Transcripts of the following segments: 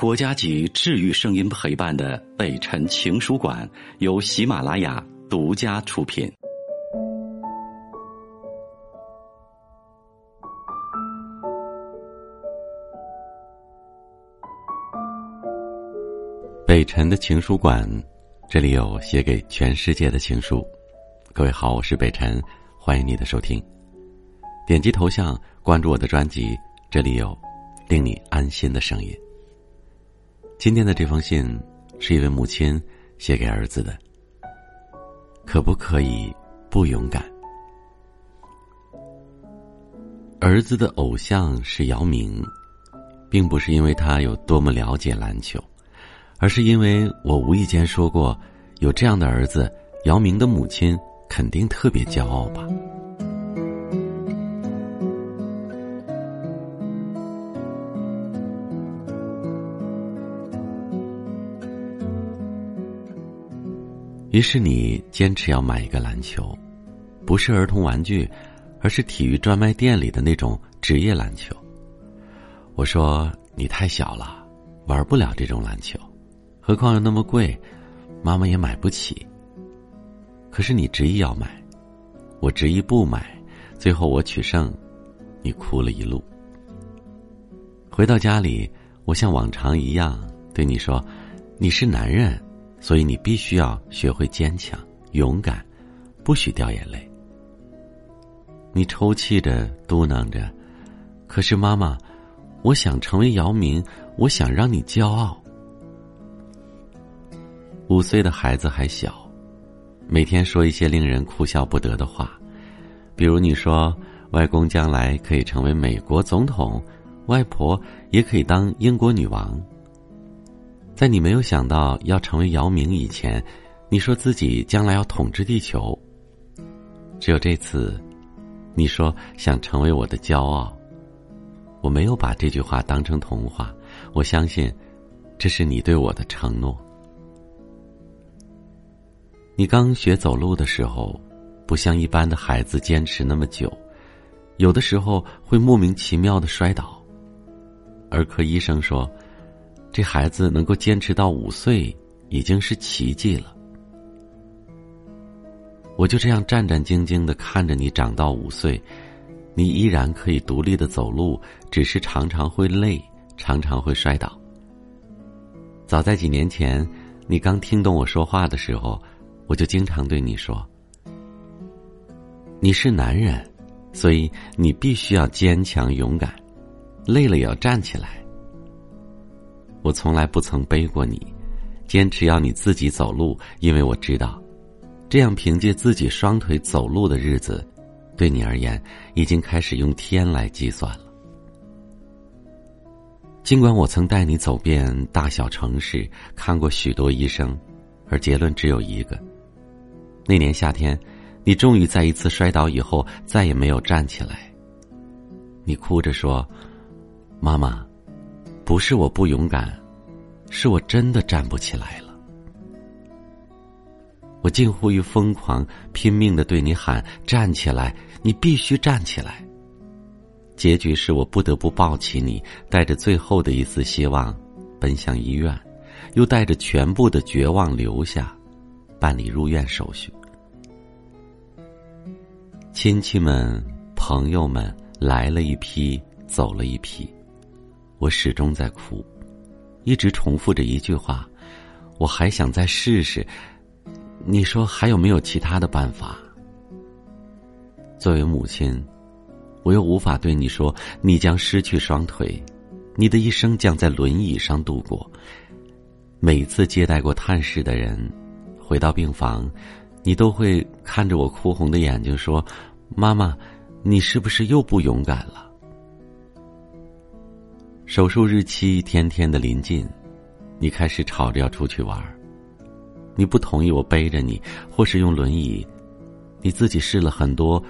国家级治愈声音陪伴的北辰情书馆由喜马拉雅独家出品。北辰的情书馆，这里有写给全世界的情书。各位好，我是北辰，欢迎你的收听。点击头像关注我的专辑，这里有令你安心的声音。今天的这封信是一位母亲写给儿子的。可不可以不勇敢？儿子的偶像是姚明，并不是因为他有多么了解篮球，而是因为我无意间说过，有这样的儿子，姚明的母亲肯定特别骄傲吧。于是你坚持要买一个篮球，不是儿童玩具，而是体育专卖店里的那种职业篮球。我说你太小了，玩不了这种篮球，何况又那么贵，妈妈也买不起。可是你执意要买，我执意不买，最后我取胜，你哭了一路。回到家里，我像往常一样对你说：“你是男人。”所以你必须要学会坚强、勇敢，不许掉眼泪。你抽泣着嘟囔着：“可是妈妈，我想成为姚明，我想让你骄傲。”五岁的孩子还小，每天说一些令人哭笑不得的话，比如你说外公将来可以成为美国总统，外婆也可以当英国女王。在你没有想到要成为姚明以前，你说自己将来要统治地球。只有这次，你说想成为我的骄傲。我没有把这句话当成童话，我相信，这是你对我的承诺。你刚学走路的时候，不像一般的孩子坚持那么久，有的时候会莫名其妙的摔倒。儿科医生说。这孩子能够坚持到五岁，已经是奇迹了。我就这样战战兢兢的看着你长到五岁，你依然可以独立的走路，只是常常会累，常常会摔倒。早在几年前，你刚听懂我说话的时候，我就经常对你说：“你是男人，所以你必须要坚强勇敢，累了也要站起来。”我从来不曾背过你，坚持要你自己走路，因为我知道，这样凭借自己双腿走路的日子，对你而言已经开始用天来计算了。尽管我曾带你走遍大小城市，看过许多医生，而结论只有一个：那年夏天，你终于在一次摔倒以后再也没有站起来。你哭着说：“妈妈。”不是我不勇敢，是我真的站不起来了。我近乎于疯狂，拼命的对你喊：“站起来！你必须站起来！”结局是我不得不抱起你，带着最后的一丝希望，奔向医院，又带着全部的绝望留下，办理入院手续。亲戚们、朋友们来了一批，走了一批。我始终在哭，一直重复着一句话：“我还想再试试。”你说还有没有其他的办法？作为母亲，我又无法对你说：“你将失去双腿，你的一生将在轮椅上度过。”每次接待过探视的人，回到病房，你都会看着我哭红的眼睛说：“妈妈，你是不是又不勇敢了？”手术日期一天天的临近，你开始吵着要出去玩儿你不同意我背着你，或是用轮椅，你自己试了很多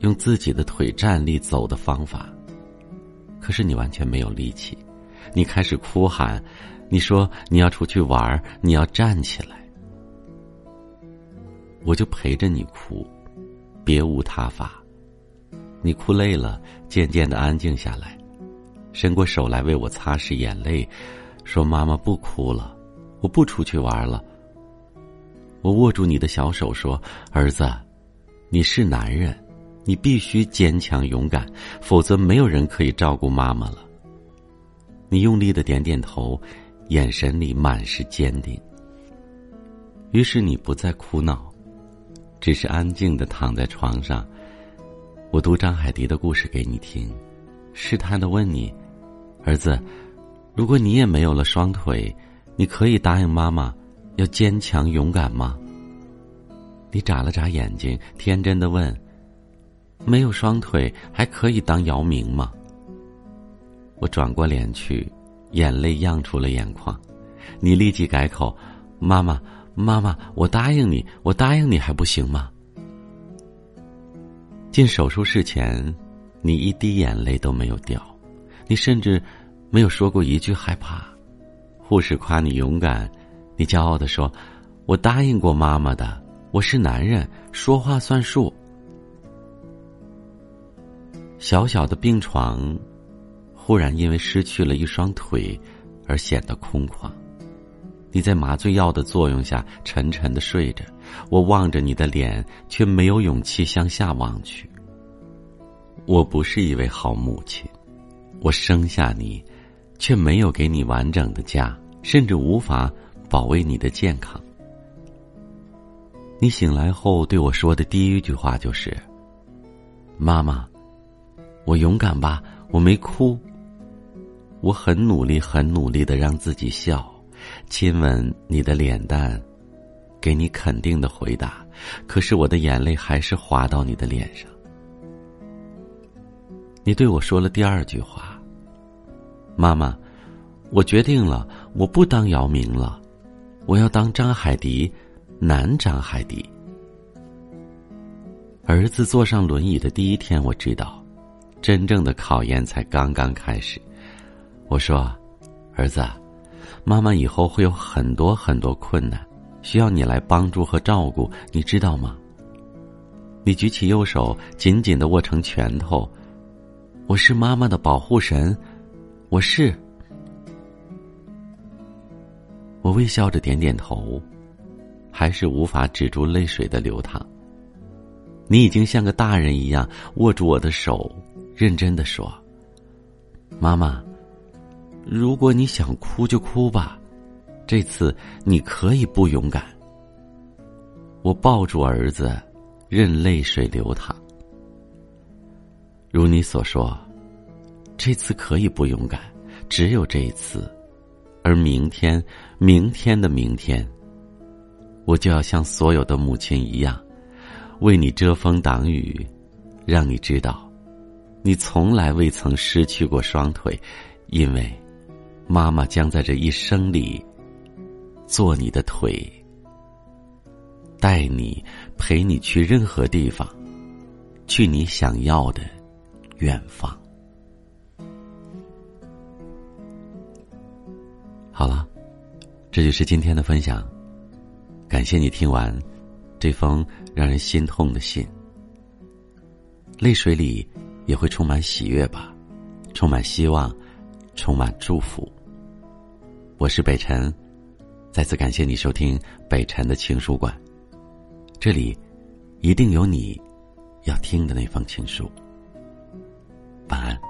用自己的腿站立走的方法，可是你完全没有力气。你开始哭喊，你说你要出去玩儿你要站起来，我就陪着你哭，别无他法。你哭累了，渐渐的安静下来。伸过手来为我擦拭眼泪，说：“妈妈不哭了，我不出去玩了。”我握住你的小手说：“儿子，你是男人，你必须坚强勇敢，否则没有人可以照顾妈妈了。”你用力的点点头，眼神里满是坚定。于是你不再哭闹，只是安静的躺在床上。我读张海迪的故事给你听，试探的问你：“儿子，如果你也没有了双腿，你可以答应妈妈？”要坚强勇敢吗？你眨了眨眼睛，天真的问：“没有双腿还可以当姚明吗？”我转过脸去，眼泪漾出了眼眶。你立即改口：“妈妈，妈妈，我答应你，我答应你还不行吗？”进手术室前，你一滴眼泪都没有掉，你甚至没有说过一句害怕。护士夸你勇敢。你骄傲的说：“我答应过妈妈的，我是男人，说话算数。”小小的病床，忽然因为失去了一双腿，而显得空旷。你在麻醉药的作用下沉沉的睡着，我望着你的脸，却没有勇气向下望去。我不是一位好母亲，我生下你，却没有给你完整的家，甚至无法。保卫你的健康。你醒来后对我说的第一句话就是：“妈妈，我勇敢吧，我没哭。我很努力，很努力的让自己笑，亲吻你的脸蛋，给你肯定的回答。可是我的眼泪还是滑到你的脸上。你对我说了第二句话：妈妈，我决定了，我不当姚明了。”我要当张海迪，男张海迪。儿子坐上轮椅的第一天，我知道，真正的考验才刚刚开始。我说：“儿子，妈妈以后会有很多很多困难，需要你来帮助和照顾，你知道吗？”你举起右手，紧紧的握成拳头。我是妈妈的保护神，我是。我微笑着点点头，还是无法止住泪水的流淌。你已经像个大人一样握住我的手，认真的说：“妈妈，如果你想哭就哭吧，这次你可以不勇敢。”我抱住儿子，任泪水流淌。如你所说，这次可以不勇敢，只有这一次。而明天，明天的明天，我就要像所有的母亲一样，为你遮风挡雨，让你知道，你从来未曾失去过双腿，因为，妈妈将在这一生里，做你的腿，带你，陪你去任何地方，去你想要的远方。这就是今天的分享。感谢你听完这封让人心痛的信。泪水里也会充满喜悦吧，充满希望，充满祝福。我是北辰，再次感谢你收听北辰的情书馆。这里一定有你要听的那封情书。晚安。